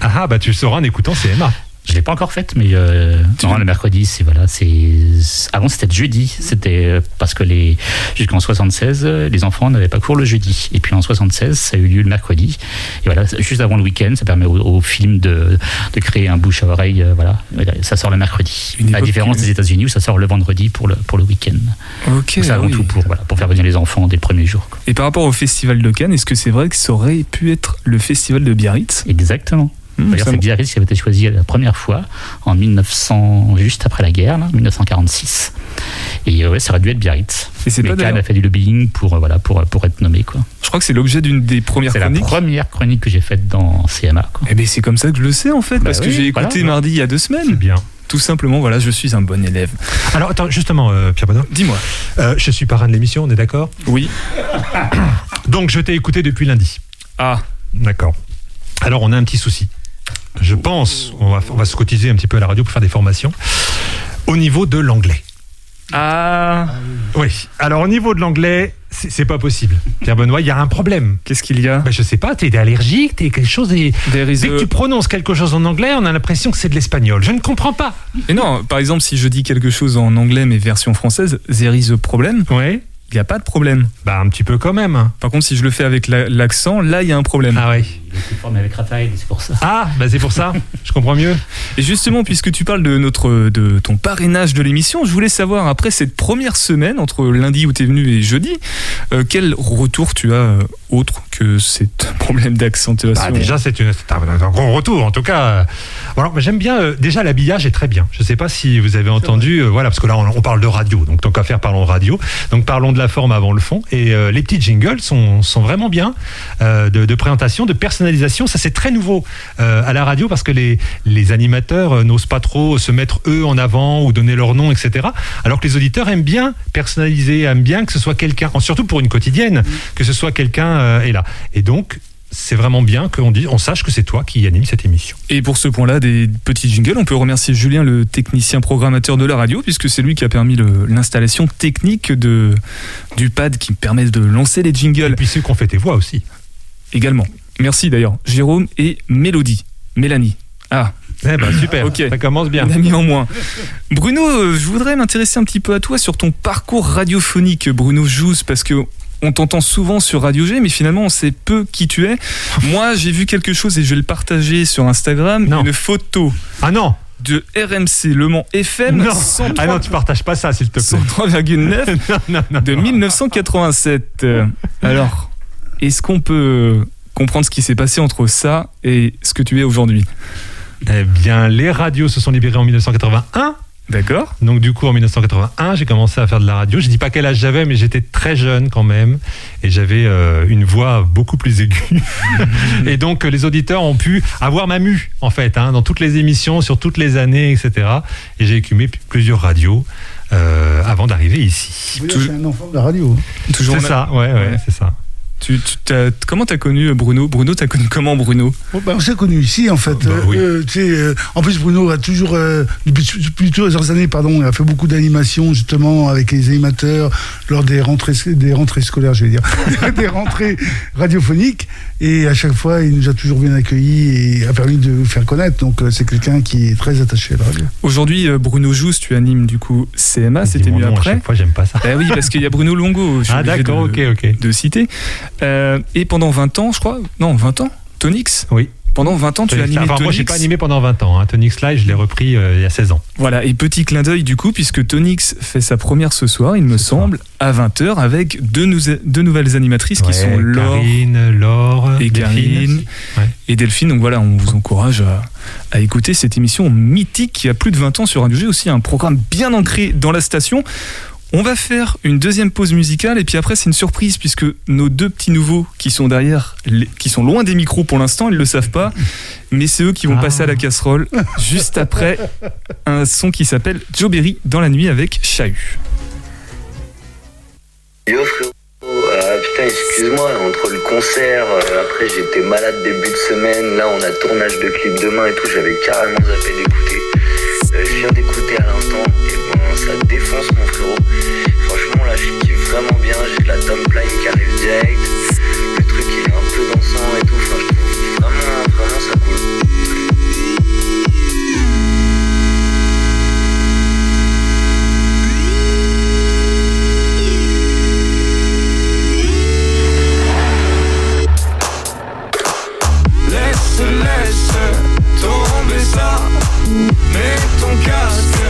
Ah, bah tu le sauras en écoutant CMA. Je l'ai pas encore faite, mais euh, non, le mercredi, c'est voilà, c'est avant c'était le jeudi, c'était euh, parce que les jusqu'en 76, euh, les enfants n'avaient pas cours le jeudi, et puis en 76, ça a eu lieu le mercredi, et voilà, juste avant le week-end, ça permet au, au film de, de créer un bouche à oreille, euh, voilà, ça sort le mercredi. À différence des États-Unis où ça sort le vendredi pour le pour le week-end. Ok. Donc, c'est avant oui. tout pour voilà, pour faire venir les enfants dès le premier jour. quoi. Et par rapport au festival de Cannes, est-ce que c'est vrai que ça aurait pu être le festival de Biarritz? Exactement. C'est Biarritz qui avait été choisi la première fois en 1900, juste après la guerre, là, 1946. Et euh, ouais, ça aurait dû être Biarritz. Et c'est Mais pas Cannes a fait du lobbying pour, euh, voilà, pour, pour être nommé. Quoi. Je crois que c'est l'objet d'une des premières C'est la chroniques. première chronique que j'ai faite dans CMA. Quoi. Eh bien, c'est comme ça que je le sais en fait, Bah parce que j'ai écouté voilà. mardi il y a deux C'est semaines. bien. Tout simplement, voilà, je suis un bon élève. Alors, attends, justement, euh, Pierre Benoît, Dis-moi. euh, je suis parrain de l'émission, on est d'accord? Oui. Donc, je t'ai écouté depuis lundi. Ah, D'accord. Alors, on a un petit souci. Je pense, on va, on va se cotiser un petit peu à la radio pour faire des formations. Au niveau de l'anglais. ah, Oui. Alors, au niveau de l'anglais, c'est pas possible. Pierre Benoît, il y a un problème. qu'est-ce qu'il y a? Ben, je sais pas, t'es allergique, t'es quelque chose. Is Dès que tu prononces quelque chose en anglais, on a l'impression que c'est de l'espagnol. Je ne comprends pas. Et non, par exemple, si je dis quelque chose en anglais mais version française, there is a problem, Oui. il n'y a pas de problème. Bah, un petit peu quand même. Par contre, si je le fais avec la- l'accent, là, il y a un problème. Ah ouais. Été formé avec Raphaël, c'est pour ça. Ah, bah c'est pour ça. Je comprends mieux. Et justement, puisque tu parles de notre, de ton parrainage de l'émission, je voulais savoir après cette première semaine entre lundi où tu es venu et jeudi, euh, quel retour tu as euh, autre que ces problèmes d'accentuation Bah, déjà, c'est un, un gros retour, en tout cas. Euh, Alors, bah, j'aime bien. euh, déjà, l'habillage est très bien. Je ne sais pas si vous avez entendu. euh, voilà, parce que là, on, on parle de radio. Donc, tant qu'à faire, parlons radio. Donc, parlons de la forme avant le fond. Et euh, les petits jingles sont, sont vraiment bien euh, de, de présentation, de personnalisation. Ça, c'est très nouveau euh, à la radio parce que les, les animateurs euh, n'osent pas trop se mettre eux en avant ou donner leur nom, etc. Alors que les auditeurs aiment bien personnaliser, aiment bien que ce soit quelqu'un, surtout pour une quotidienne, que ce soit quelqu'un euh, est là. Et donc, c'est vraiment bien qu'on dise, on sache que c'est toi qui anime cette émission. Et pour ce point-là, des petits jingles, on peut remercier Julien, le technicien programmateur de la radio, puisque c'est lui qui a permis l'installation technique de, du pad qui permet de lancer les Et jingles puis ceux qui ont fait tes voix aussi. également. Merci d'ailleurs, Jérôme et Mélodie. Mélanie. Ah, Eh ben super, Ok. ça commence bien. un ami en moins. Bruno, euh, je voudrais m'intéresser un petit peu à toi sur ton parcours radiophonique, Bruno Jousse, parce que on t'entend souvent sur Radio G, mais finalement on sait peu qui tu es. Moi, j'ai vu quelque chose et je vais le partager sur Instagram, Non. une photo Ah non, de RMC Le Mans FM non. 103 Ah non, tu partages pas ça, s'il te plaît. 103,9 non, non, non. de 1987. Euh, Alors, est-ce qu'on peut comprendre ce qui s'est passé entre ça et ce que tu es aujourd'hui Eh bien, les radios se sont libérées en 1981. D'accord Donc du coup, en 1981, j'ai commencé à faire de la radio. Je dis pas quel âge j'avais, mais j'étais très jeune quand même, et j'avais euh, une voix beaucoup plus aiguë. et donc les auditeurs ont pu avoir ma mue en fait, hein, dans toutes les émissions, sur toutes les années, etc. Et j'ai écumé plusieurs radios euh, avant d'arriver ici. Vous voyez, C'est un enfant de la radio. Toujours C'est ça, ouais, ouais, Ouais. c'est ça. Tu, tu t'as- comment t'as connu euh, Bruno? Bruno, t'as connu comment Bruno? Bon, ben, on s'est connus ici, en fait. Bah Euh, oui. euh, euh, en plus, Bruno a toujours, euh, depuis, plusieurs années, pardon, il a fait beaucoup d'animations, justement, avec les animateurs, lors des rentrées, des rentrées scolaires, je vais dire, des rentrées radiophoniques. Et à chaque fois, il nous a toujours bien accueillis et a permis de nous faire connaître. Donc, euh, c'est quelqu'un qui est très attaché à la radio. Aujourd'hui, euh, Bruno Jousse, tu animes du coup CMA, c'était mieux nom à après. chaque fois, j'aime pas ça. Eh oui, parce qu'il y a Bruno Longo. je suis Ah obligé d'accord, de- ok, ok. de citer. Euh, et pendant 20 ans, je crois, non, 20 ans, Tonix Oui. Pendant 20 ans, tu as animé Enfin, moi, Tonix. j'ai pas animé pendant 20 ans. Hein. Tonix Live, je l'ai repris euh, il y a 16 ans. Voilà, et petit clin d'œil du coup, puisque Tonix fait sa première ce soir, il me Ce soir. semble, à 20h, avec deux, nou- deux nouvelles animatrices qui sont Laure Karine, Laure et Delphine. Karine Ouais. et Delphine. Donc voilà, on vous encourage à, à écouter cette émission mythique qui a plus de 20 ans sur Radio G, aussi un programme bien ancré dans la station. On va faire une deuxième pause musicale et puis après c'est une surprise puisque nos deux petits nouveaux qui sont derrière, les- qui sont loin des micros pour l'instant, ils le savent pas, mais c'est eux qui vont Ah. passer à la casserole juste après un son qui s'appelle Joe Berry dans la nuit avec Chahut. Yo frérot, Ah, putain excuse-moi, entre le concert, euh, après j'étais malade début de semaine, là on a tournage de clip demain et tout, j'avais carrément zappé d'écouter. Euh, je viens d'écouter à l'instant, et bon ça défonce mon frérot. Franchement là je kiffe vraiment bien, j'ai de la top line qui arrive direct, le truc il est un peu dansant et tout, Mets ton casque,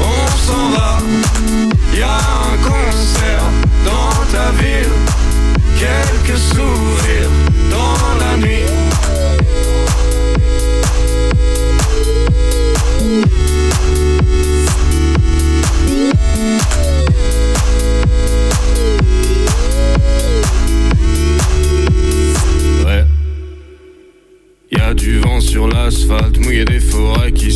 on s'en va. Y'a un concert dans ta ville. Quelques sourires dans la nuit. du vent sur l'asphalte, mouillé des forêts qui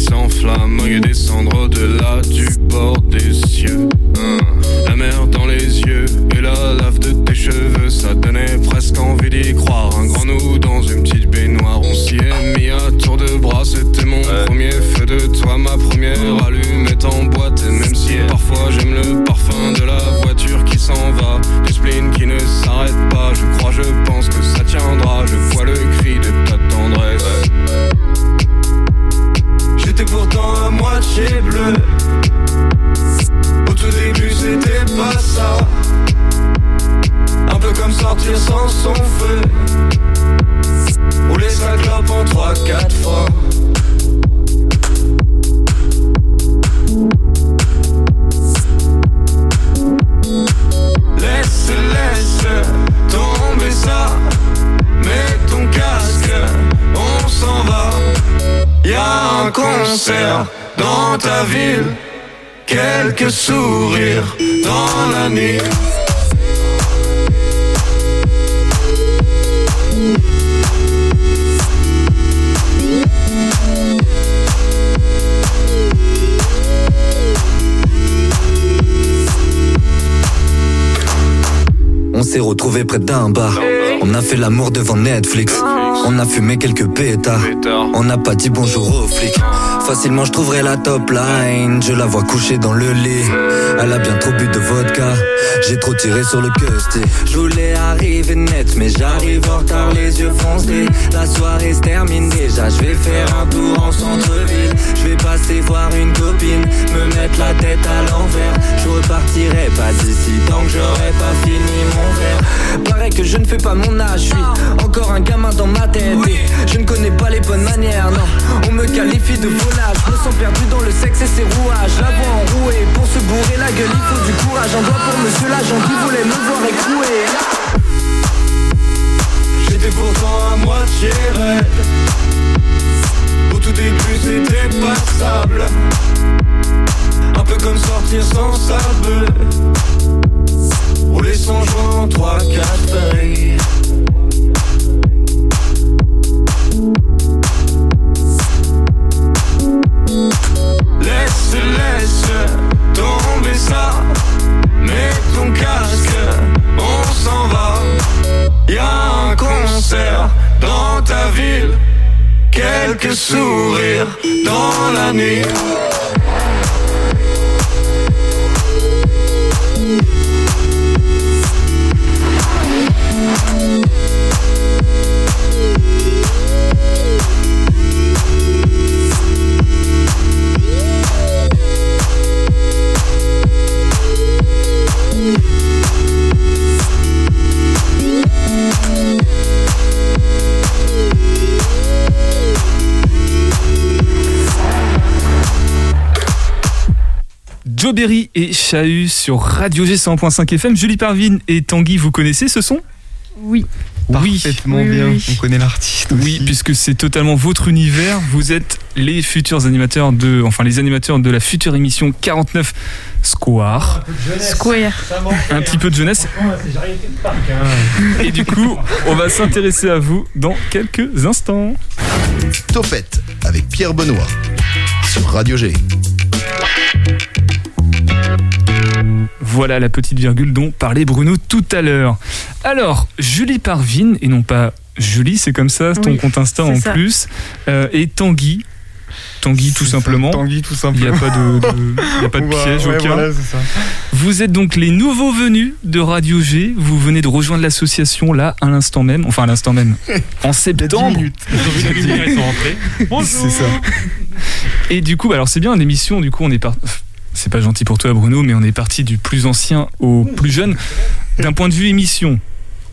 On a fait l'amour devant Netflix. On a fumé quelques pétards. On n'a pas dit bonjour aux flics. Facilement je trouverai la top line. Je la vois couchée dans le lit. Elle a bien trop bu de vodka. J'ai trop tiré sur le custy. Je voulais arriver net, mais j'arrive en retard, les yeux foncés. La soirée se termine déjà. Je vais faire un tour en centre-ville. Je vais passer voir une copine, me mettre la tête à l'envers. Je repartirai pas d'ici tant que j'aurai pas fini mon verre. Paraît que je ne fais pas mon âge, je suis encore un gamin dans ma tête. Et je ne connais pas les bonnes manières, non. On me qualifie de volage. Je me sens perdu dans le sexe et ses rouages. La voix enrouée pour se bourrer la gueule, il faut du courage. Un doigt pour monsieur l'agent qui voulait me voir écrouer. J'étais pourtant à moitié raide. Au tout début c'était passable. Un peu comme sortir sans sable. Rouler son joint en 3-4 feuilles. Laisse tomber ça. Mets ton casque, on s'en va. Y a un concert dans ta ville. Quelques sourires dans la nuit. Joe Berry et Chahut sur Radio G 100.5 FM. Julie Parvin et Tanguy, vous connaissez ce son? Oui. Oui. Parfaitement Oui, bien. oui. On connaît l'artiste. Oui, aussi. puisque c'est totalement votre univers. Vous êtes les futurs animateurs de, enfin les animateurs de la future émission 49 Square. Square. Un petit peu de jeunesse. Et du coup, on va s'intéresser à vous dans quelques instants. Topette avec Pierre Benoît sur Radio G. Voilà la petite virgule dont parlait Bruno tout à l'heure. Alors, Julie Parvin, et non pas Julie, c'est comme ça, ton Oui, compte Insta en ça. plus, euh, et Tanguy. Tanguy tout ça, simplement. Tanguy tout Il n'y simplement. a pas de, de- il y a pas de piège au ouais, voilà, ça. Vous êtes donc les nouveaux venus de Radio G. Vous venez de rejoindre l'association là, à l'instant même. Enfin, à l'instant même. En septembre. Bonjour. C'est ça. Et du coup, alors c'est bien l'émission. Du coup, on est parti. C'est pas gentil pour toi, Bruno, mais on est parti du plus ancien au plus jeune. D'un point de vue émission,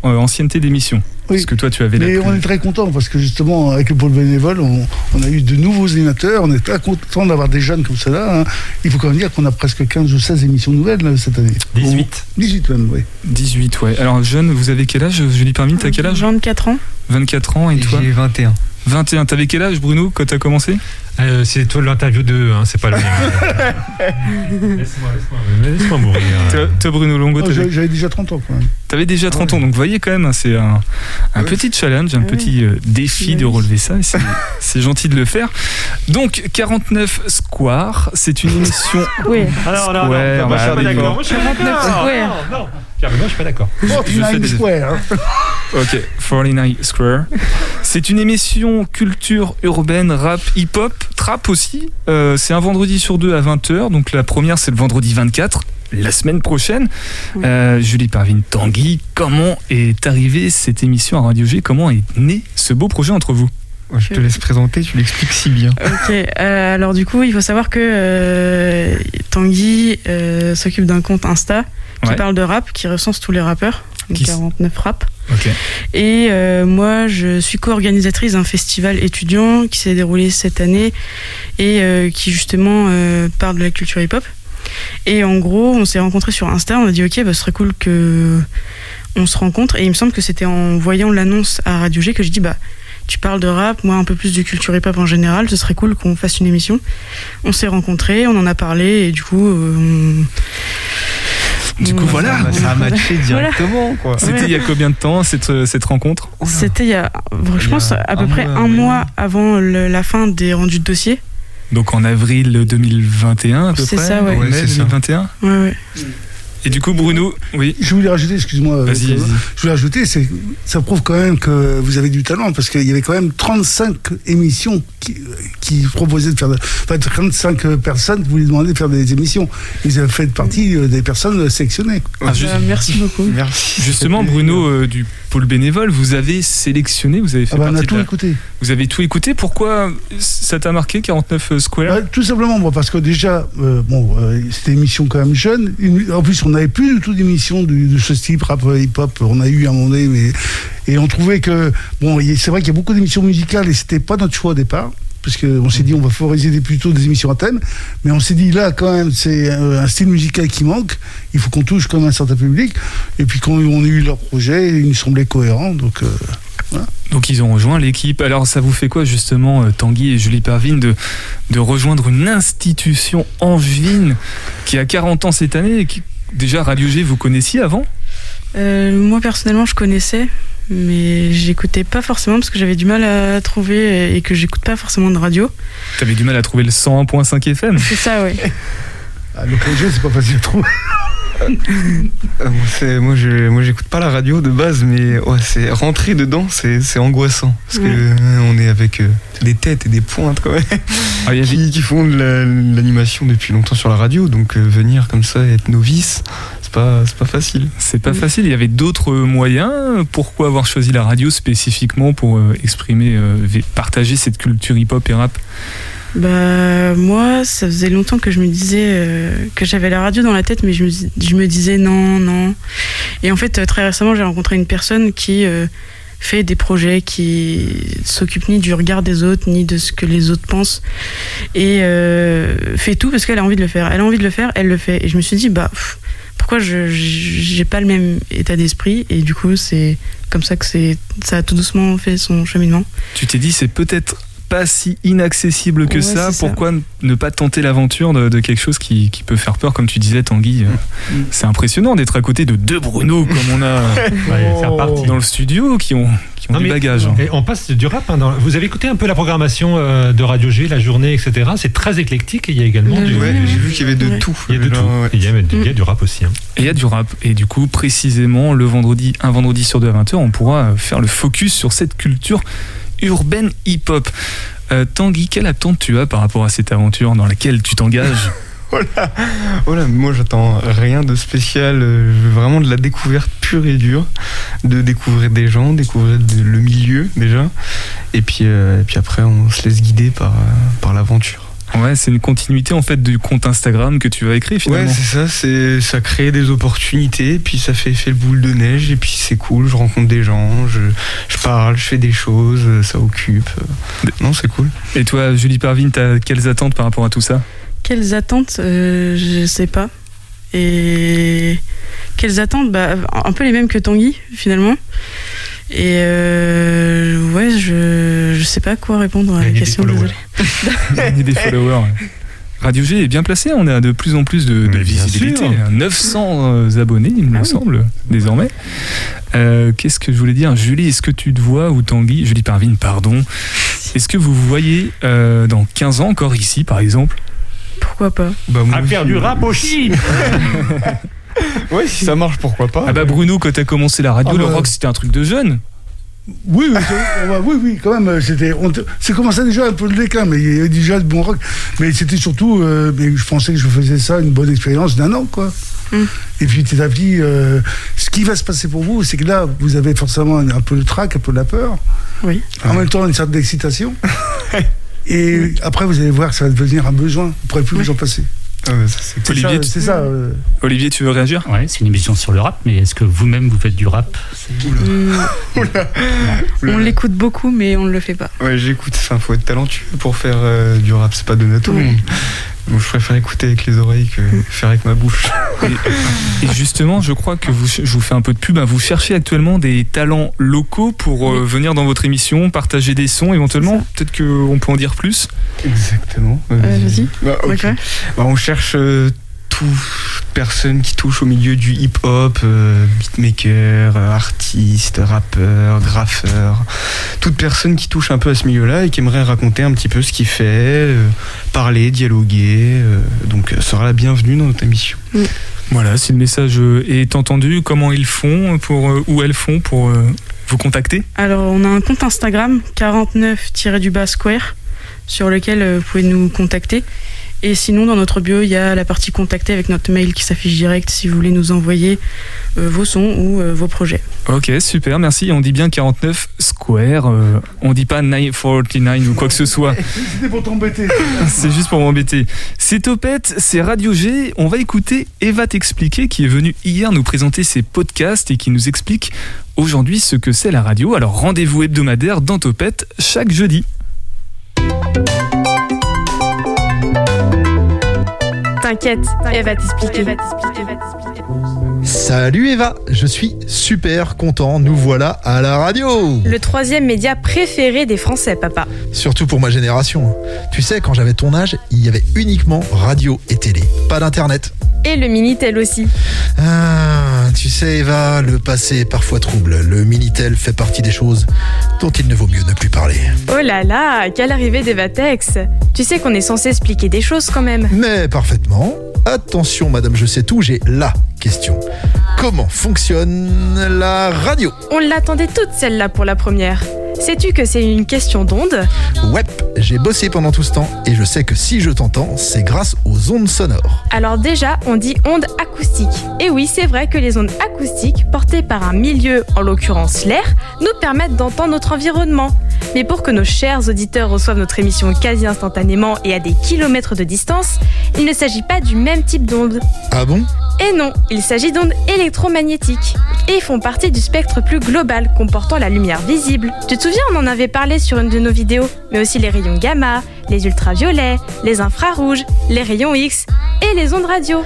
euh, ancienneté d'émission. Oui. Parce que toi, tu avais Mais on est très content parce que justement, avec le pôle bénévole, on, on a eu de nouveaux animateurs. On est très content d'avoir des jeunes comme cela. hein. Il faut quand même dire qu'on a presque 15 ou 16 émissions nouvelles là, cette année. 18. 18 même, oui. 18, ouais. Alors, jeune, vous avez quel âge? Julie Parmin, t'as quel âge? 24 ans. 24 ans, et toi? J'ai 21. 21. T'avais quel âge, Bruno, quand t'as commencé? Euh, c'est toi l'interview de, hein, c'est pas le mien. laisse-moi, laisse-moi, laisse-moi mourir. Toi, toi, Bruno Longo, Oh, t'avais J'avais déjà 30 ans quand même. T'avais déjà 30 ans, donc vous voyez quand même, hein, c'est un, un petit challenge, un petit euh, défi de relever ça. et c'est- C'est gentil de le faire. Donc 49 Square, c'est une émission. Oui. Alors, moi, suis bah, pas d'accord. d'accord. Moi, je suis pas d'accord. Square. Non. Pierre Benoît, je suis pas d'accord. Je fais 49 des- Square. Ok, 49 Square. C'est une émission culture urbaine, rap, hip-hop, trap aussi. Euh, c'est un vendredi sur deux à 20h. Donc la première, c'est le vendredi 24, la semaine prochaine. Oui. Euh, Julie Parvin Tanguy, comment est arrivée cette émission à Radio G? Comment est né ce beau projet entre vous? Je te laisse présenter, tu l'expliques si bien. Ok, euh, alors du coup, il faut savoir que euh, Tanguy euh, s'occupe d'un compte Insta qui Ouais. parle de rap, qui recense tous les rappeurs, Qui s- 49 rap. Et euh, moi, je suis co-organisatrice d'un festival étudiant qui s'est déroulé cette année et euh, qui justement euh, parle de la culture hip-hop. Et en gros, on s'est rencontrés sur Insta, on a dit ok, bah, ce serait cool que on se rencontre. Et il me semble que c'était en voyant l'annonce à Radio G que je dis bah tu parles de rap, moi un peu plus de culture hip-hop en général, ce serait cool qu'on fasse une émission. On s'est rencontrés, on en a parlé et du coup. on- Du coup, on- voilà. Ça, ça a matché Voilà. directement, quoi. C'était Ouais. il y a combien de temps cette, cette rencontre C'était il y a, je pense, a à peu près mois, un mois avant le- la fin des rendus de dossier. Donc en avril 2021 à peu C'est près ça, ouais. En Ouais, mai c'est ça. 2021 Ouais, ouais. Et du coup, Bruno, oui. Je voulais rajouter, excuse-moi. euh, Vas-y. Je voulais rajouter, c'est, ça prouve quand même que vous avez du talent parce qu'il y avait quand même 35 émissions qui, qui proposaient de faire, de- enfin 35 personnes qui voulaient demander de faire des émissions. Ils avaient fait partie euh, des personnes sélectionnées. Ah, juste- Bah, merci beaucoup. Merci. Justement, Bruno euh, du pôle bénévole, vous avez sélectionné, vous avez fait Ah bah, on a partie tout de la- écouté. Vous avez tout écouté? Pourquoi ça t'a marqué 49 Square? Ouais, tout simplement, moi, parce que déjà, euh, bon, euh, c'était une émission quand même jeune. Une- en plus, on n'avait plus du tout d'émission de, ce type, rap, euh, hip-hop. On a eu à un moment donné, mais et on trouvait que bon, c'est vrai qu'il y a beaucoup d'émissions musicales et c'était pas notre choix au départ. Parce qu'on s'est dit, on va favoriser plutôt des émissions à thème. Mais on s'est dit, là, quand même, c'est euh, un style musical qui manque. Il faut qu'on touche quand même un certain public. Et puis, quand on a eu leur projet, il nous semblait cohérent. Donc, euh, Donc ils ont rejoint l'équipe. Alors ça vous fait quoi justement, euh, Tanguy et Julie Parvin, de, de rejoindre une institution angevine qui a 40 ans cette année et qui, Déjà, Radio G, vous connaissiez avant? Euh, moi personnellement, je connaissais, mais j'écoutais pas forcément parce que j'avais du mal à trouver et que j'écoute pas forcément de radio. T'avais du mal à trouver le 101.5 FM C'est ça, oui. ah, le projet, c'est pas facile à trouver. Euh, moi, je, moi, j'écoute pas la radio de base, mais ouais, c'est rentrer dedans, c'est, angoissant parce que Ouais. euh, on est avec euh, des têtes et des pointes quand même Ah, il y avait- qui, qui font de la- l'animation depuis longtemps sur la radio, donc venir comme ça être novice, c'est pas, c'est pas facile. C'est pas facile, il y avait d'autres moyens. Pourquoi avoir choisi la radio spécifiquement pour exprimer, partager cette culture hip-hop et rap? Bah moi, ça faisait longtemps que je me disais euh, que j'avais la radio dans la tête, mais je me, je me disais non, non. Et en fait, euh, très récemment, j'ai rencontré une personne qui euh, fait des projets, qui s'occupe ni du regard des autres, ni de ce que les autres pensent, et fait tout parce qu'elle a envie de le faire. Elle a envie de le faire, elle le fait. Et je me suis dit, bah pourquoi je j'ai pas le même état d'esprit? Et du coup, c'est comme ça que ça a tout doucement fait son cheminement. Tu t'es dit, c'est peut-être pas si inaccessible que Ouais, ça. Pourquoi ne pas tenter l'aventure de, de quelque chose qui, qui peut faire peur, comme tu disais, Tanguy euh, C'est impressionnant d'être à côté de deux Bruno, comme on a reparti. dans le studio, qui ont, qui ont Non, du mais- bagage. hein. Et on passe du rap. hein, dans- Vous avez écouté un peu la programmation euh, de Radio G, la journée, etc. C'est très éclectique et il y a également du. Ouais, j'ai vu qu'il y avait de tout. Il y a de Genre, tout. ouais. Il y a, il y a du rap aussi. hein. Et il y a du rap. Et du coup, précisément, le vendredi, un vendredi sur deux à 20h, on pourra faire le focus sur cette culture urbaine hip-hop. Euh, Tanguy, quelle attente tu as par rapport à cette aventure dans laquelle tu t'engages Voilà. Voilà, moi j'attends rien de spécial, euh, je vraiment de la découverte pure et dure, de découvrir des gens, découvrir le milieu déjà, et puis, euh, et puis après on se laisse guider par l'aventure. Ouais, c'est une continuité en fait du compte Instagram que tu as écrit Ouais, finalement. c'est ça, c'est ça crée des opportunités, puis ça fait effet le boule de neige, et puis c'est cool, je rencontre des gens, je, je parle, je fais des choses, ça occupe. Non, c'est cool. Et toi, Julie Parvin, t'as quelles attentes par rapport à tout ça? Quelles attentes? Euh, Je sais pas. Et quelles attentes? Bah, Un peu les mêmes que Tanguy, finalement. Et euh, ouais, je, je sais pas quoi répondre à la question. followers. désolée. Gagner des followers. Radio G est bien placé, on a de plus en plus de, visibilité. sûr. 900 euh, abonnés, il me semble, désormais. Euh, Qu'est-ce que je voulais dire? Julie, est-ce que tu te vois, ou Tanguy, Julie Parvine, pardon, est-ce que vous vous voyez euh, dans 15 ans encore ici, par exemple? Pourquoi pas? Bah, moi À faire du rap aussi Ouais, si ça marche, pourquoi pas. Ah bah Bruno, quand t'as commencé la radio, Ah le bah. rock c'était un truc de jeune. Oui, oui, oui, oui, quand même. euh, C'était, c'est commencé déjà un peu le déclin, mais il y avait déjà de bon rock. Mais c'était surtout, euh, mais je pensais que je faisais ça une bonne expérience d'un an, quoi. Mm. Et puis petit à petit, euh, ce qui va se passer pour vous, c'est que là, vous avez forcément un, un peu le trac, un peu la peur. Oui. En même temps, une sorte d'excitation. Et après, vous allez voir que ça va devenir un besoin. Vous ne pourrez plus vous en passer. Ah, c'est Olivier, ça, tu- ça. euh, Olivier, tu veux réagir? Ouais, c'est une émission sur le rap, mais est-ce que vous-même vous faites du rap? Hmm, On l'écoute beaucoup, mais on ne le fait pas. Ouais, j'écoute. Enfin, faut être talentueux pour faire euh, du rap. C'est pas donné à tout le monde. Donc, je préfère écouter avec les oreilles que faire avec ma bouche. Et justement, je crois que vous, je vous fais un peu de pub, hein, vous cherchez actuellement des talents locaux pour euh, venir dans votre émission, partager des sons éventuellement. Peut-être qu'on peut en dire plus. Exactement. Euh, Vas-y. Bah. Bah, on cherche euh, toute personne qui touche au milieu du hip-hop, euh, beatmaker, euh, artiste, rappeur, graffeur, toute personne qui touche un peu à ce milieu-là et qui aimerait raconter un petit peu ce qu'il fait, euh, parler, dialoguer. euh, donc, sera la bienvenue dans notre émission. Voilà, si le message est entendu, comment ils font pour, euh, où elles font pour euh, vous contacter? Alors, on a un compte Instagram, 49-du-bas square, sur lequel euh, vous pouvez nous contacter. Et sinon, dans notre bio, il y a la partie contacter avec notre mail qui s'affiche direct si vous voulez nous envoyer euh, vos sons ou euh, vos projets. Ok, super, merci. On dit bien 49 Square, euh, on dit pas 949 ou quoi que ce soit. C'était pour t'embêter. C'est juste pour m'embêter. C'est Topette, c'est Radio G. On va écouter Eva t'expliquer qui est venue hier nous présenter ses podcasts et qui nous explique aujourd'hui ce que c'est la radio. Alors rendez-vous hebdomadaire dans Topette chaque jeudi. T'inquiète, elle va t'expliquer. Salut Eva, je suis super content, nous voilà à la radio Le troisième média préféré des Français, papa. Surtout pour ma génération. Tu sais, quand j'avais ton âge, il y avait uniquement radio et télé, pas d'internet. Et le Minitel aussi. Ah, tu sais Eva, le passé est parfois trouble. Le Minitel fait partie des choses dont il ne vaut mieux ne plus parler. Oh là là, quelle arrivée d'Evatex. Tu sais qu'on est censé expliquer des choses quand même. Mais parfaitement. Attention madame, je sais tout, j'ai la question. Comment fonctionne la radio? On l'attendait toute celle-là pour la première. Sais-tu que c'est une question d'onde Ouais, j'ai bossé pendant tout ce temps et je sais que si je t'entends, c'est grâce aux ondes sonores. Alors déjà, on dit onde acoustique. Et oui, c'est vrai que les ondes acoustiques, portées par un milieu, en l'occurrence l'air, nous permettent d'entendre notre environnement. Mais pour que nos chers auditeurs reçoivent notre émission quasi instantanément et à des kilomètres de distance, il ne s'agit pas du même type d'onde. Ah bon? Et non, il s'agit d'ondes électromagnétiques. Et font partie du spectre plus global comportant la lumière visible. Souviens, on en avait parlé sur une de nos vidéos, mais aussi les rayons gamma, les ultraviolets, les infrarouges, les rayons X et les ondes radio.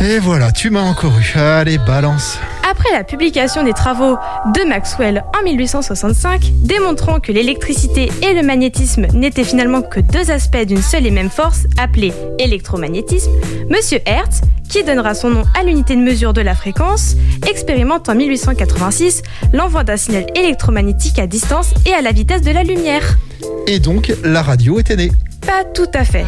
Et voilà, tu m'as encore eu. Allez, balance. Après la publication des travaux de Maxwell en 1865, démontrant que l'électricité et le magnétisme n'étaient finalement que deux aspects d'une seule et même force, appelée électromagnétisme, Monsieur Hertz, qui donnera son nom à l'unité de mesure de la fréquence, expérimente en 1886 l'envoi d'un signal électromagnétique à distance et à la vitesse de la lumière. Et donc, la radio était Pas tout à fait.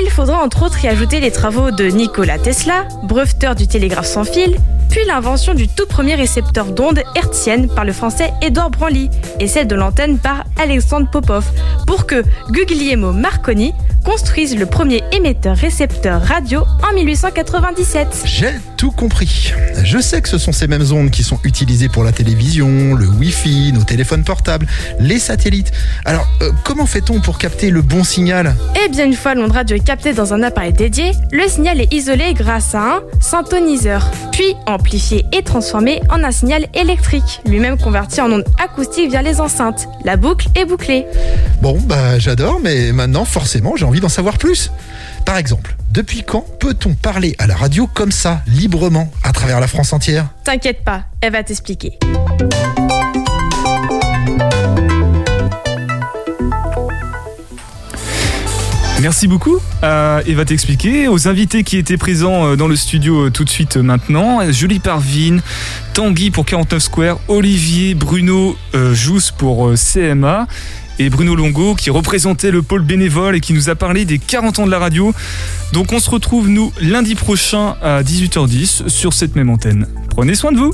Il faudra entre autres y ajouter les travaux de Nikola Tesla, breveteur du télégraphe sans fil, puis l'invention du tout premier récepteur d'ondes hertziennes par le français Édouard Branly et celle de l'antenne par Alexandre Popov, pour que Guglielmo Marconi construise le premier émetteur-récepteur radio en 1897. J'ai tout compris. Je sais que ce sont ces mêmes ondes qui sont utilisées pour la télévision, le Wi-Fi, nos téléphones portables, les satellites. Alors, euh, comment fait-on pour capter le bon signal? Eh bien, une fois l'onde radio est captée dans un appareil dédié, le signal est isolé grâce à un syntoniseur, puis amplifié et transformé en un signal électrique, lui-même converti en onde acoustique via les enceintes. La boucle est bouclée. Bon, bah j'adore, mais maintenant, forcément, j'ai envie d'en savoir plus. Par exemple, depuis quand peut-on parler à la radio comme ça, librement, à travers la France entière? T'inquiète pas, elle va t'expliquer. Merci beaucoup à Eva t'expliquer, aux invités qui étaient présents euh, dans le studio euh, tout de suite euh, maintenant, Julie Parvine, Tanguy pour 49 Square, Olivier, Bruno euh, Jousse pour euh, CMA et Bruno Longo qui représentait le pôle bénévole et qui nous a parlé des 40 ans de la radio. Donc on se retrouve nous lundi prochain à 18h10 sur cette même antenne. Prenez soin de vous.